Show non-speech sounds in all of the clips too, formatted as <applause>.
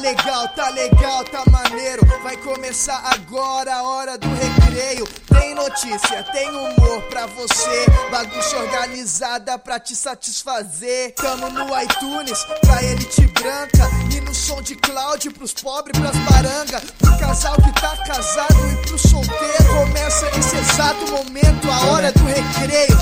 Legal, tá legal, tá maneiro. Vai começar agora a hora do recreio. Tem notícia, tem humor pra você. Bagunça organizada pra te satisfazer. Tamo no iTunes pra elite branca. E no som de cloud pros pobres, pras baranga. Pro casal que tá casado e pro solteiro. Começa esse exato momento, a hora do recreio.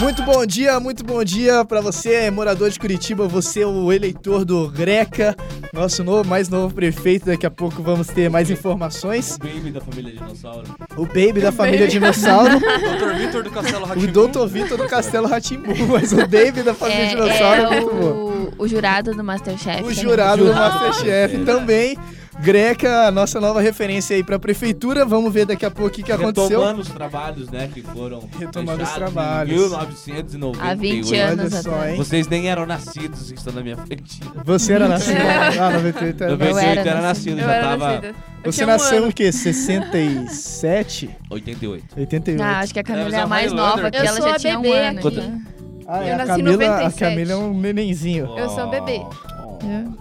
Muito bom dia, muito bom dia pra você, morador de Curitiba. Você é o eleitor do Greca, nosso novo, mais novo prefeito. Daqui a pouco vamos ter mais informações. O baby da família dinossauro. O baby da família dinossauro. <laughs> Dr. Vitor do Castelo O Ratimbu. Dr. Vitor do Castelo Ratimbu, mas o Baby da família dinossauro é, muito bom. o, o jurado do Masterchef. O também. jurado do. Masterchef É. também. Greca, nossa nova referência aí pra prefeitura. Vamos ver daqui a pouco o que, que aconteceu. Retomando os trabalhos, né, que foram Retomando os trabalhos. Em 1998. Há 20 anos Olha só, hein? Vocês nem eram nascidos que estão na minha frente. Você era nascido. <laughs> Ah, 98 era. 98 era era, nascido. já era tava nascida. Você um nasceu ano. em que? 67? 88. 88. Ah, acho que a Camila é a a mais nova, que ela já a tinha um bebê ano. aqui. né? Ah, é, eu a nasci em Camila, a 97. Camila é um nenenzinho. Eu sou um bebê.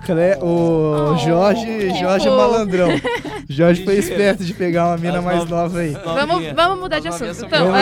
Cle- O Oh, Jorge, que Jorge é malandrão. Jorge foi <laughs> esperto de pegar uma mina As mais nova aí. Vamos, vamos mudar de As assunto. novinhas Então, Vamos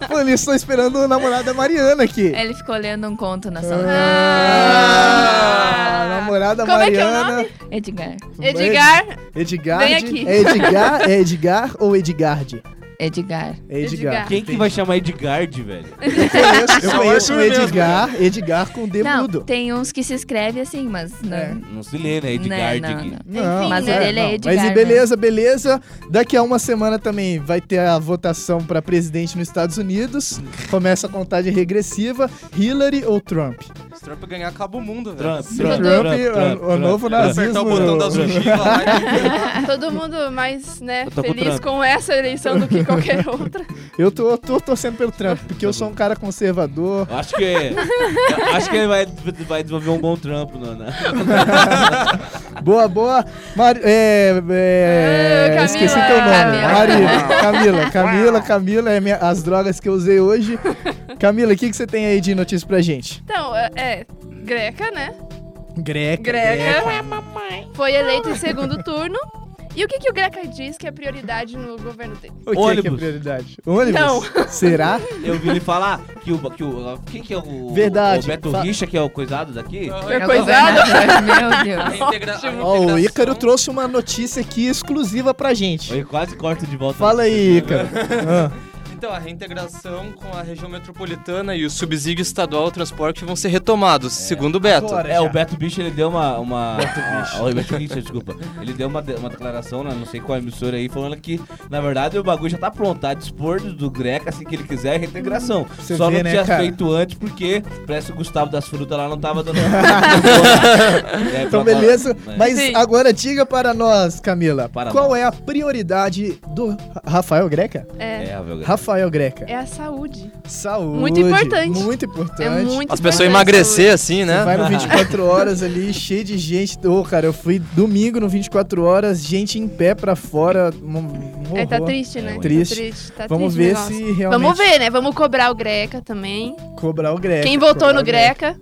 ah, Pô, eles estão esperando a namorada Mariana aqui. Ele ficou lendo um conto na sala. Ah, Ah. namorada Como é que é o Mariana. Edgar. Edgar, Edgar. Vem aqui. É Edgar, é Edgar ou Edgard? Edgar. É Edgar. Edgar. Quem que vai chamar Edgard, velho? Eu conheço, eu conheço o Arthur mesmo. Edgar, Edgar com D Não, mudo. tem uns que se escreve assim, mas não. É. Não se lê, né? Edgard. Não, não, aqui. não. Não, Mas o é, dele é. Edgar, Mas e né? beleza, beleza. Daqui a uma semana também vai ter a votação para presidente nos Estados Unidos. Começa a contagem regressiva. Hillary ou Trump? Se Trump ganhar, acaba o mundo, velho. Trump, Trump, Trump, o- o novo Trump. nazismo. Apertar o botão ogivas lá e... <laughs> todo mundo mais né, feliz com essa eleição do que qualquer <laughs> outra. Eu tô, tô torcendo pelo Trump, porque eu sou um cara conservador. Acho que, eu acho que ele vai, vai desenvolver um bom trampo, né? <laughs> Boa, boa. Mari, é, é, Ah, Camila. esqueci teu nome. Camila. Mari, Camila, Camila, Camila, é minha- as drogas que eu usei hoje. Camila, o que, que você tem aí de notícia pra gente? Então, é, é, Greca, né? Greca. Greca foi eleito em segundo turno. E o que, que o Greca diz que é prioridade no governo dele? O que, que é Ônibus. prioridade? Ônibus? Não. <laughs> Será? Eu vi ele falar que o. Que o quem que é o. Verdade. O Beto Fa- Richa, que é o coisado daqui? É É coisado? <laughs> Meu Deus. reintegra- a Ó, o reintegração- Ícaro trouxe uma notícia aqui exclusiva pra gente. Eu quase corto de volta. Fala aí, Ícaro. <laughs> Ah, Então, a reintegração com a região metropolitana e o subsídio estadual ao transporte vão ser retomados, segundo o Beto. agora. É, o Já. Beto Bicho, ele deu uma... uma a, o Beto Bicho, desculpa. Ele deu uma, uma declaração, né, não sei qual emissora aí, falando que, na verdade, o bagulho já tá pronto, tá? Dispor do, do Greca, assim que ele quiser, é reintegração. Você Só vê, não né, tinha cara? feito antes, porque parece que o Gustavo das Frutas lá não tava dando... <laughs> É, Então, beleza. é. Mas Sim. agora diga para nós, Camila, Para qual nós. é a prioridade do Rafael Greca? É, É, Rafael Greca. Rafael Greca. é a saúde. Saúde. Muito importante. Muito importante. É muito As pessoas emagrecer assim, Você né? vai no <laughs> 24 horas ali, cheio de gente. Ô, cara, eu fui domingo no 24 horas, gente em pé pra fora. Um, um É, tá triste, né? É, triste. Tá triste, tá Vamos triste ver se realmente Vamos ver, né? Vamos cobrar o Greca também. cobrar o Greca. Quem votou no o Greca?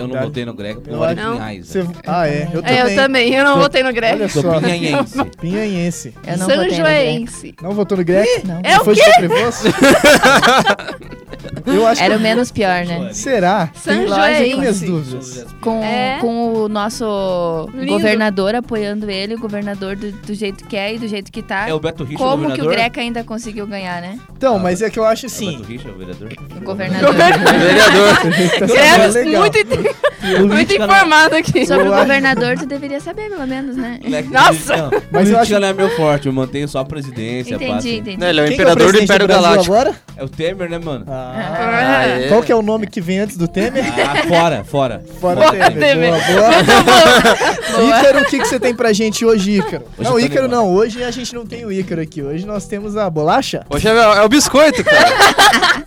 Eu não votei no porque Eu votei acho- em Reis. Você- Ah, é. Eu É, também. eu também. Eu não votei no Greca. Olha Sou só. pinhanhense. Pinhanhense. Eu não São votei no. Joense. Não votou no Greca? Não. É o foi de? <laughs> <laughs> Eu acho Era o que... menos pior, né? <laughs> Será? Tenho Joense. minhas dúvidas. Com, É. com o nosso Lindo. governador apoiando ele, o governador do, do jeito que é e do jeito que tá. É o Beto Richa, o Como que o? Greca ainda conseguiu ganhar, né? Então, mas é que eu acho É o assim... Beto Richa, o vereador? O governador. Vereador. <laughs> Tá sendo Greca, legal. muito, muito informado aqui. Sobre Eu o acho- governador, tu deveria saber, pelo menos, né? Moleque, Nossa! Não, Mas eu política acho- não é meu forte, eu mantenho só a presidência. Entendi, assim. entendi. Ele é o Quem que imperador do Império Galáctico. agora? É o Temer, né, mano? Ah, Aê. Qual que é o nome que vem antes do Temer? Ah, fora, fora. Fora Fora Temer. Temer. Boa, boa. Ícaro, o que, que você tem pra gente hoje, Ícaro? Hoje não, Ícaro não. Hoje a gente não tem o Ícaro aqui. Hoje nós temos a bolacha. Hoje é, é o biscoito, cara.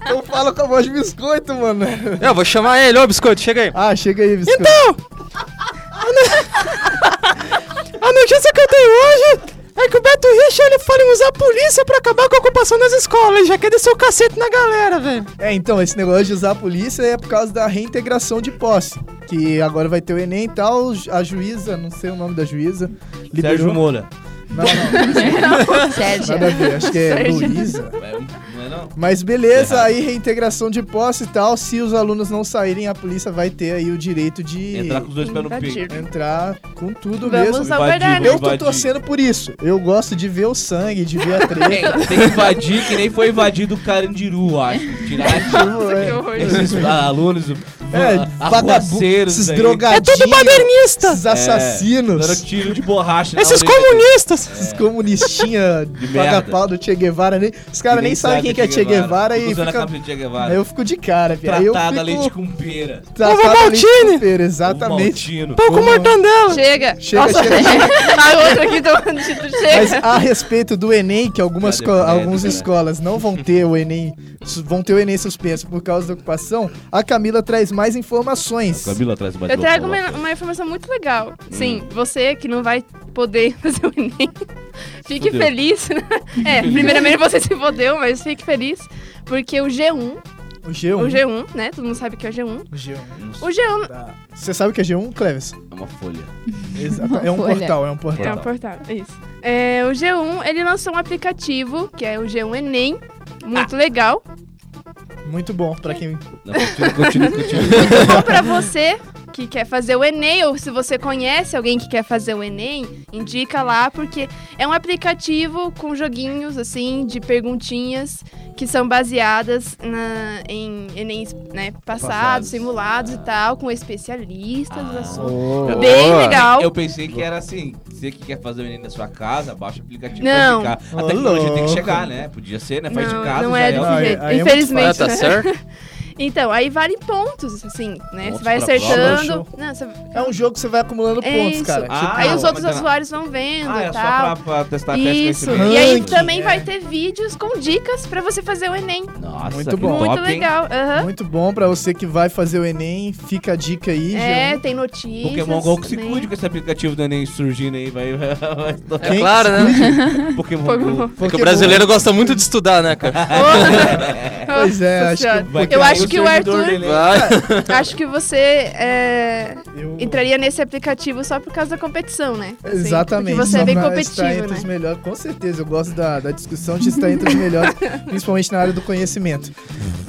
<laughs> Eu falo com a voz de biscoito, mano. Eu vou chamar ele, ô biscoito, chega aí. Ah, chega aí, biscoito. <laughs> A notícia que eu tenho hoje é É que o Beto Richa, ele fala em usar a polícia pra acabar com a ocupação das escolas. Ele já quer descer o cacete na galera, velho. É, então, esse negócio de usar a polícia é por causa da reintegração de posse. Que agora vai ter o Enem e tal, a juíza, não sei o nome da juíza, liberou... Sérgio Moura. Não, não, <laughs> <laughs> Sérgio. nada a ver, acho que é Sérgio. Luísa. É, Não é? Mas beleza, aí reintegração de posse e tal, se os alunos não saírem, a polícia vai ter aí o direito de Entrar com os dois pés no peito. entrar com tudo Vamos mesmo. Invadir, Eu tô torcendo por isso. Eu gosto de ver o sangue, de ver a treta. Tem, tem que invadir que nem foi invadido o Carandiru, acho. Tirar Que horror. esses alunos, É, vagabundo, arruaceiros esses drogadinhos, É tudo badernista. esses assassinos, Dando tiro de borracha. Esses comunistas. esses comunistinha De merda. paga-pau do Che Guevara. Nem, os caras Que nem sabem quem que é Che Guevara e Usando a fica, capa de Che Guevara. aí eu fico de cara, filho. Aí eu Tratada fico leite com pera. tratada Ovo maltine. com pera, exatamente. Pão com Como- mortandela. Chega. Chega, Nossa, chega, <laughs> a outra aqui tomando título. Mas Chega. a respeito do Enem, que algumas, co- algumas escolas não vão ter o Enem, vão ter o Enem suspenso por causa da ocupação, a Camila traz mais informações. Camila traz mais Eu trago uma, uma informação muito legal. Sim, você que não vai poder <laughs> fazer o Enem, fique Fudeu. feliz. né? É, primeiramente você se fodeu, mas fique feliz. Porque o G1, O G1. o G1, né? Todo mundo sabe que é o G1. O G1. O G1 Tá. Você sabe o que é G1, Cleves? É uma folha. Exato. É um Folha. portal, é um é portal. um portal, é isso. É, o G1, ele lançou um aplicativo, que é o G1 Enem, muito legal. Muito bom pra quem. Não, continua, continua, continua. Muito bom pra você que quer fazer o Enem, ou se você conhece alguém que quer fazer o Enem, indica lá, porque é um aplicativo com joguinhos, assim, de perguntinhas que são baseadas na, em Enems né, passados, Passados. simulados e tal, com especialistas do Ah. assunto. Oh. Bem Boa. legal. Eu pensei que era assim, você que quer fazer o Enem na sua casa, baixa o aplicativo Não. pra ficar. A tecnologia tem que chegar, né? Podia ser, né? Faz não, de casa, não já é é desse jeito, é muito infelizmente. Ah, tá né? certo? <laughs> Então, aí vale pontos, assim, né? Pontos Você vai acertando. Não, você- É um jogo que você vai acumulando É pontos, isso. cara. Ah, Tipo, aí os outros é- usuários vão vendo Ah, e é só tal. pra, pra testar de Isso. E aí também é. vai ter vídeos com dicas pra você fazer o Enem. Nossa, Muito bom. Muito top, legal. Muito bom pra você que vai fazer o Enem. Fica a dica aí, É, G1. tem notícias. Pokémon GO que se né? cuide com esse aplicativo do Enem surgindo aí, vai. <laughs> vai É claro, né? Pokémon Pokémon. GO. É que o brasileiro gosta muito de estudar, né, cara? <laughs> Pois é, acho que Eu cair acho que o Arthur-. Vai. <laughs> Acho que você é, Eu- entraria nesse aplicativo só por causa da competição, né? Assim, Exatamente. Porque você é bem competitivo, estar entre né? os melhores. Com certeza, eu gosto da, da discussão de estar entre os melhores, <laughs> principalmente na área do conhecimento.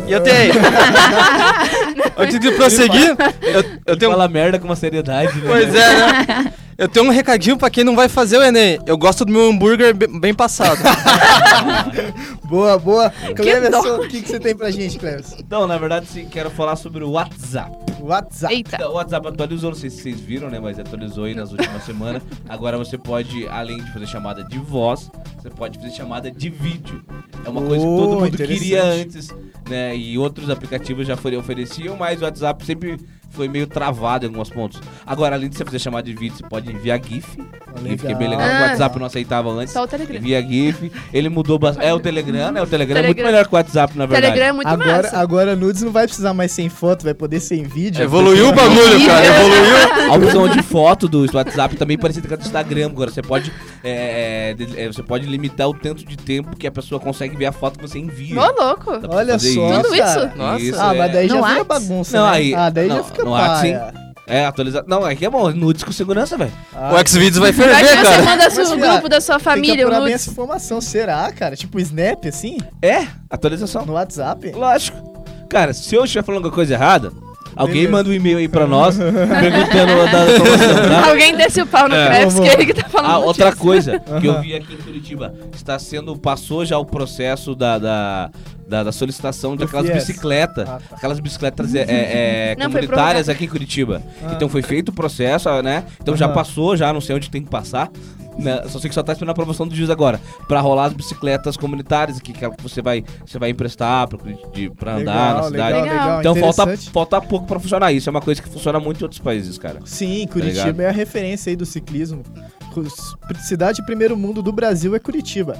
E eu tenho. <laughs> Antes de prosseguir, eu, eu tenho. fala merda com uma seriedade, né? Pois é, né? Eu tenho um recadinho pra quem não vai fazer o Enem. Eu gosto do meu hambúrguer be- bem passado. <laughs> Boa, boa. Cleverson, o que, que você tem pra gente, Cleverson? Então, na verdade, sim, quero falar sobre o WhatsApp. WhatsApp. Eita. Então, O WhatsApp atualizou, não sei se vocês viram, né? Mas atualizou aí nas últimas <laughs> semanas. Agora você pode, além de fazer chamada de voz, você pode fazer chamada de vídeo. É uma coisa que Oh, todo mundo queria antes, né? E outros aplicativos já foram, ofereciam, mas o WhatsApp sempre foi meio travado em alguns pontos. Agora, além de você fazer chamada de vídeo, você pode enviar GIF. GIF que é bem legal, que o Ah. WhatsApp não aceitava antes. Só o Telegram. Via GIF, ele mudou bastante. É o Telegram, né? O Telegram, é muito melhor que o WhatsApp, na verdade. Telegram é muito Agora, massa. agora Nudes não vai precisar mais sem foto, vai poder ser em vídeo. Evoluiu o bagulho, <laughs> cara. Evoluiu. <laughs> A opção de foto do WhatsApp também é parecida com a do Instagram. Agora você pode, é, é, de- é, você pode limitar o tanto de tempo que a pessoa consegue ver a foto que você envia. Ô, louco. Dá pra Olha fazer só, Tudo cara. isso? Nossa. Isso, Ah, é. mas daí já No vira Whats? bagunça, Não, né? aí- Ah, daí não, já fica no paia. É, atualizar. Não, aqui é bom, nudes com segurança, velho. Ah, O Xvideos vai Vai ferver, que você cara. manda Mas, o grupo da sua Tem que família, o apurar bem nudes. essa informação. Será, cara? Tipo Snap, assim? É, atualização. No WhatsApp? Lógico. Cara, se eu estiver falando alguma coisa errada, alguém Beleza. manda um e-mail aí pra nós, perguntando da tá? <laughs> Alguém desce o pau no É. Krebs, que Vamos. ele que tá falando Ah, outra disso. coisa que eu vi aqui em Curitiba, está sendo, passou já o processo da, da, da, da solicitação de aquelas bicicletas, Ah, tá. aquelas bicicletas é, é, é, Não, comunitárias aqui em Curitiba. Ah. Então foi feito o processo, né? Então já passou, já não sei onde tem que passar. Né? Só sei que só tá esperando a aprovação do juiz agora. Pra rolar as bicicletas comunitárias aqui, que você vai, você vai emprestar pra, de, pra andar na cidade. Legal, Legal. legal, Então falta, falta pouco pra funcionar isso. É uma coisa que funciona muito em outros países, cara. Sim, ligado? Curitiba é a referência aí do ciclismo. Cidade primeiro mundo do Brasil é Curitiba.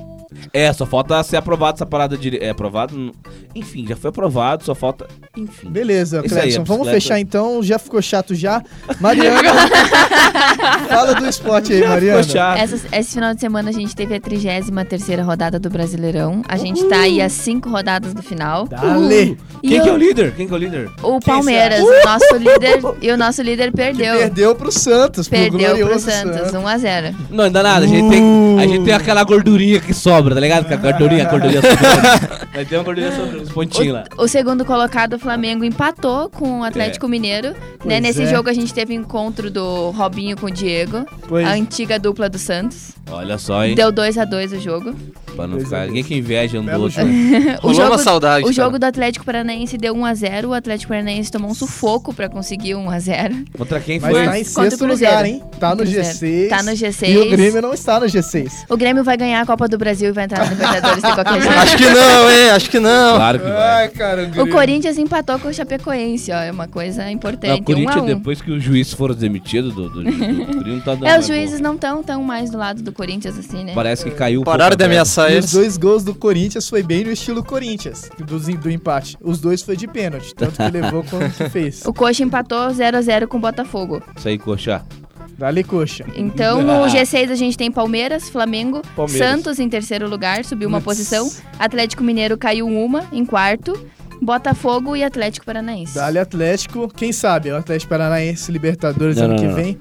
É, só falta ser aprovado essa parada de. É aprovado? Enfim, já foi aprovado, só falta, enfim. Beleza, Clebson. a Vamos fechar então. Já ficou chato já. Mariana. <laughs> fala do esporte aí, Mariana. Ficou chato. Essa- esse final de semana a gente teve a 33 rodada do Brasileirão. A gente tá aí às cinco rodadas do final. Dale. E Quem o, que é o líder? Quem que é o líder? o Palmeiras, o nosso líder, e o nosso líder perdeu. Perdeu pro Santos, pro Perdeu pro glorioso Santos, 1x0. Não, ainda nada, a gente, tem, a gente tem aquela gordurinha que sobra, tá ligado? Que a gordurinha, a gordurinha sobrando. <laughs> Vai ter uma gordurinha sobrando, uns pontinhos lá. O segundo colocado, Flamengo, empatou com o Atlético Mineiro. Né? Nesse é. jogo a gente teve encontro do Robinho com o Diego, Pois. a antiga dupla do Santos. Olha só, hein? Deu 2x2 o jogo. Pra não ficar é. ninguém que inveja um do outro. jogo. <laughs> O Rolou jogo, uma saudade, o cara. jogo do Atlético Paranaense deu 1x0. O Atlético Paranaense tomou um sufoco pra conseguir 1x0. Contra quem Mas foi? tá em Contra o sexto Cruzeiro. lugar, hein? Tá no Cruzeiro. G6. Tá no G6. E o Grêmio não está no G6. O Grêmio vai ganhar a Copa do Brasil e vai entrar na Libertadores de qualquer <laughs> jeito. Acho que não, hein? Acho que não. Claro que vai. cara, O Corinthians empatou com o Chapecoense, ó. É uma coisa importante. o Corinthians, 1 a 1. depois que os juízes foram demitidos do, do, do, do Corinthians, não tá dando É, os juízes bom. não estão tão mais do lado do Corinthians assim, né? Parece que caiu um Pararam de ameaçar eles. os dois gols do Corinthians foi bem no estilo Corinthians, do, do empate. Os dois foi de pênalti, tanto que levou <laughs> quanto que fez. O Coxa empatou 0x0 com o Botafogo. Isso aí, coxa. Dale coxa. Então, <laughs> no G6 a gente tem Palmeiras, Flamengo, Palmeiras. Santos em terceiro lugar, subiu uma Putz. posição. Atlético Mineiro caiu uma em quarto. Botafogo e Atlético Paranaense. Dale Atlético, quem sabe? O Atlético Paranaense Libertadores Não, ano não, que não. vem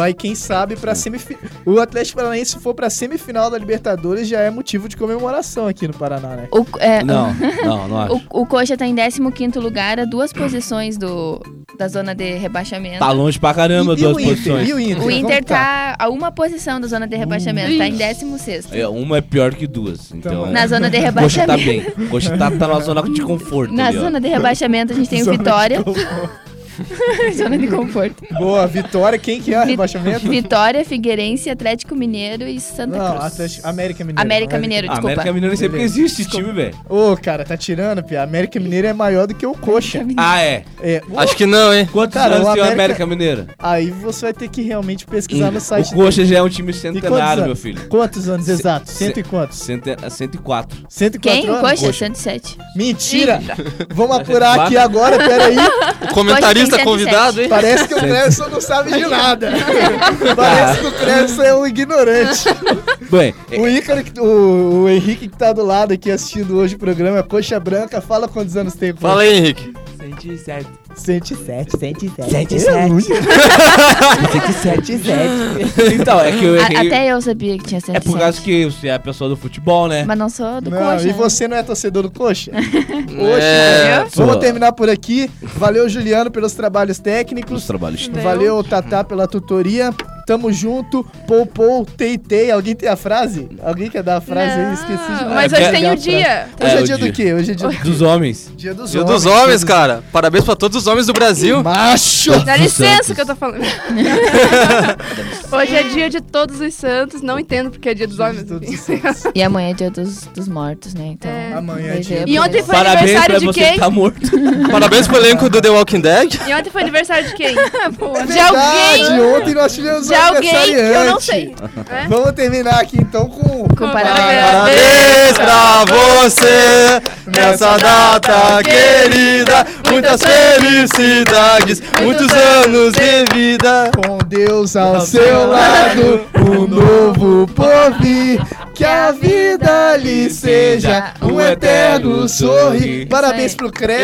vai, quem sabe, pra semifinal. O Atlético Paranaense, se for pra semifinal da Libertadores, já é motivo de comemoração aqui no Paraná, né? O, é, Não, <laughs> não, não acho. o, o Coxa tá em 15º lugar, a duas posições do, da zona de rebaixamento. Tá longe pra caramba, e, duas o Inter? posições. E o Inter? O Inter tá? tá a uma posição da zona de rebaixamento, tá em 16º. É, uma é pior que duas. Então, Então, Na zona de <laughs> Coxa tá rebaixamento. bem. Coxa tá, tá na zona de conforto. Na ali, ó. zona de rebaixamento a gente tem o Vitória. <laughs> zona de conforto. Boa, Vitória. Quem que é o Vi- rebaixamento? Vitória, Figueirense, Atlético Mineiro e Santa Não, Cruz. Atlético, América Mineiro. América Mineiro, A desculpa. América Mineiro sempre Beleza. existe esse time, velho. Ô, cara, tá tirando, Pia. América Mineiro é maior do que o Coxa. Ah, é. É, Acho que não, hein? Quantos Cara, anos o tem o América- Mineiro? aí você vai ter que realmente pesquisar no site o Coxa já é um time centenário, meu filho. Quantos anos exatos? ce- Cento e quantos? Cento, 104. 104 Quem? O anos? Coxa? 107. Mentira! Vamos apurar aqui agora, peraí. O comentarista Tem convidado, hein? Parece que o Clebson não sabe de nada. Parece que o Clebson é um ignorante. Bem, O Ícaro, que- o, o Henrique que tá do lado aqui assistindo hoje o programa é Coxa Branca. Fala quantos anos tem. Fala aí, Henrique. 107, 107. 107. É muito. 107. então, é que eu A- errei. até eu sabia que tinha 107. É por causa que você é a pessoa do futebol, né? Mas não sou do Não, Coxa. e né? você não é torcedor do Coxa? <laughs> É, Poxa, vamos terminar por aqui. Valeu, Juliano, pelos trabalhos Os técnicos. trabalhos. Valeu, Tatá, pela tutoria. Tamo junto. Pou, pou, tei, tei. Alguém tem a frase? Alguém quer dar a frase aí? Esqueci de Mas É, hoje é- tem o a dia. frase. Hoje É, é, o dia dia. do quê? Hoje é dia, Dos homens. dia dos Dia homens. dos homens, cara. Parabéns pra todos os homens do Brasil. Macho! Dá licença que eu tô falando. <laughs> Hoje é dia de todos os santos. Não entendo porque é dia dos Dia homens. todos os enfim. E amanhã é dia dos, dos mortos, né? Então, É. Amanhã é dia E ontem foi Parabéns pra aniversário de você quem? que tá morto. <laughs> Parabéns pro elenco do The Walking Dead. E ontem foi aniversário de quem? <laughs> É de alguém. verdade, Ontem nós tivemos De alguém que eu não sei. É? <laughs> Vamos terminar aqui então com. Com parabéns. Parabéns pra você <laughs> nessa data querida. Muitas felicidades, muitos anos de vida. Com Deus ao seu lado, um novo por vir. Que a vida lhe seja um eterno sorrir. Parabéns pro Ê!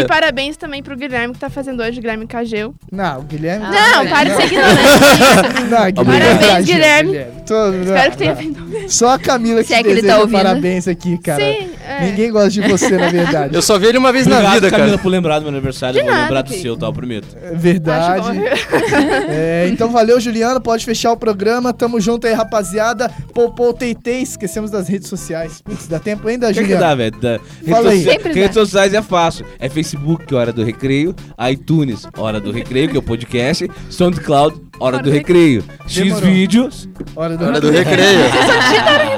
e parabéns também pro Guilherme que tá fazendo hoje, Guilherme Cageu. Não, o Guilherme. Não, para de ser ignorante. <laughs> Não, Guilherme. Parabéns, Guilherme. Tô- Espero que tenha não. vindo. Só a Camila que Se é que ele deseja tá ouvindo. parabéns aqui, cara. Sim, é. Ninguém gosta de você, na verdade. Eu só vi ele uma vez na Obrigado, vida, Camila, cara. por lembrar do meu aniversário. De eu vou nada, lembrar do querido. seu, tá? Eu prometo. É Verdade. <laughs> É, então valeu, Juliano. Pode fechar o programa. Tamo junto aí, rapaziada. Popô Teitei. Esquecemos das redes sociais. Putz, dá tempo ainda, O que, que Juliano? dá, velho? Da- Fala aí. Redes, sociais é fácil. É Facebook, Hora do Recreio. iTunes, Hora do Recreio, que é o podcast. SoundCloud, Hora do Recreio. Demorou. X-Vídeos, Hora do, Hora do recreio.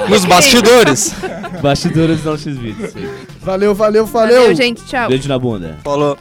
Nos bastidores. <laughs> Bastidores não X-Vídeos. Valeu, valeu, valeu. Valeu, gente. Tchau. Beijo na bunda. Falou.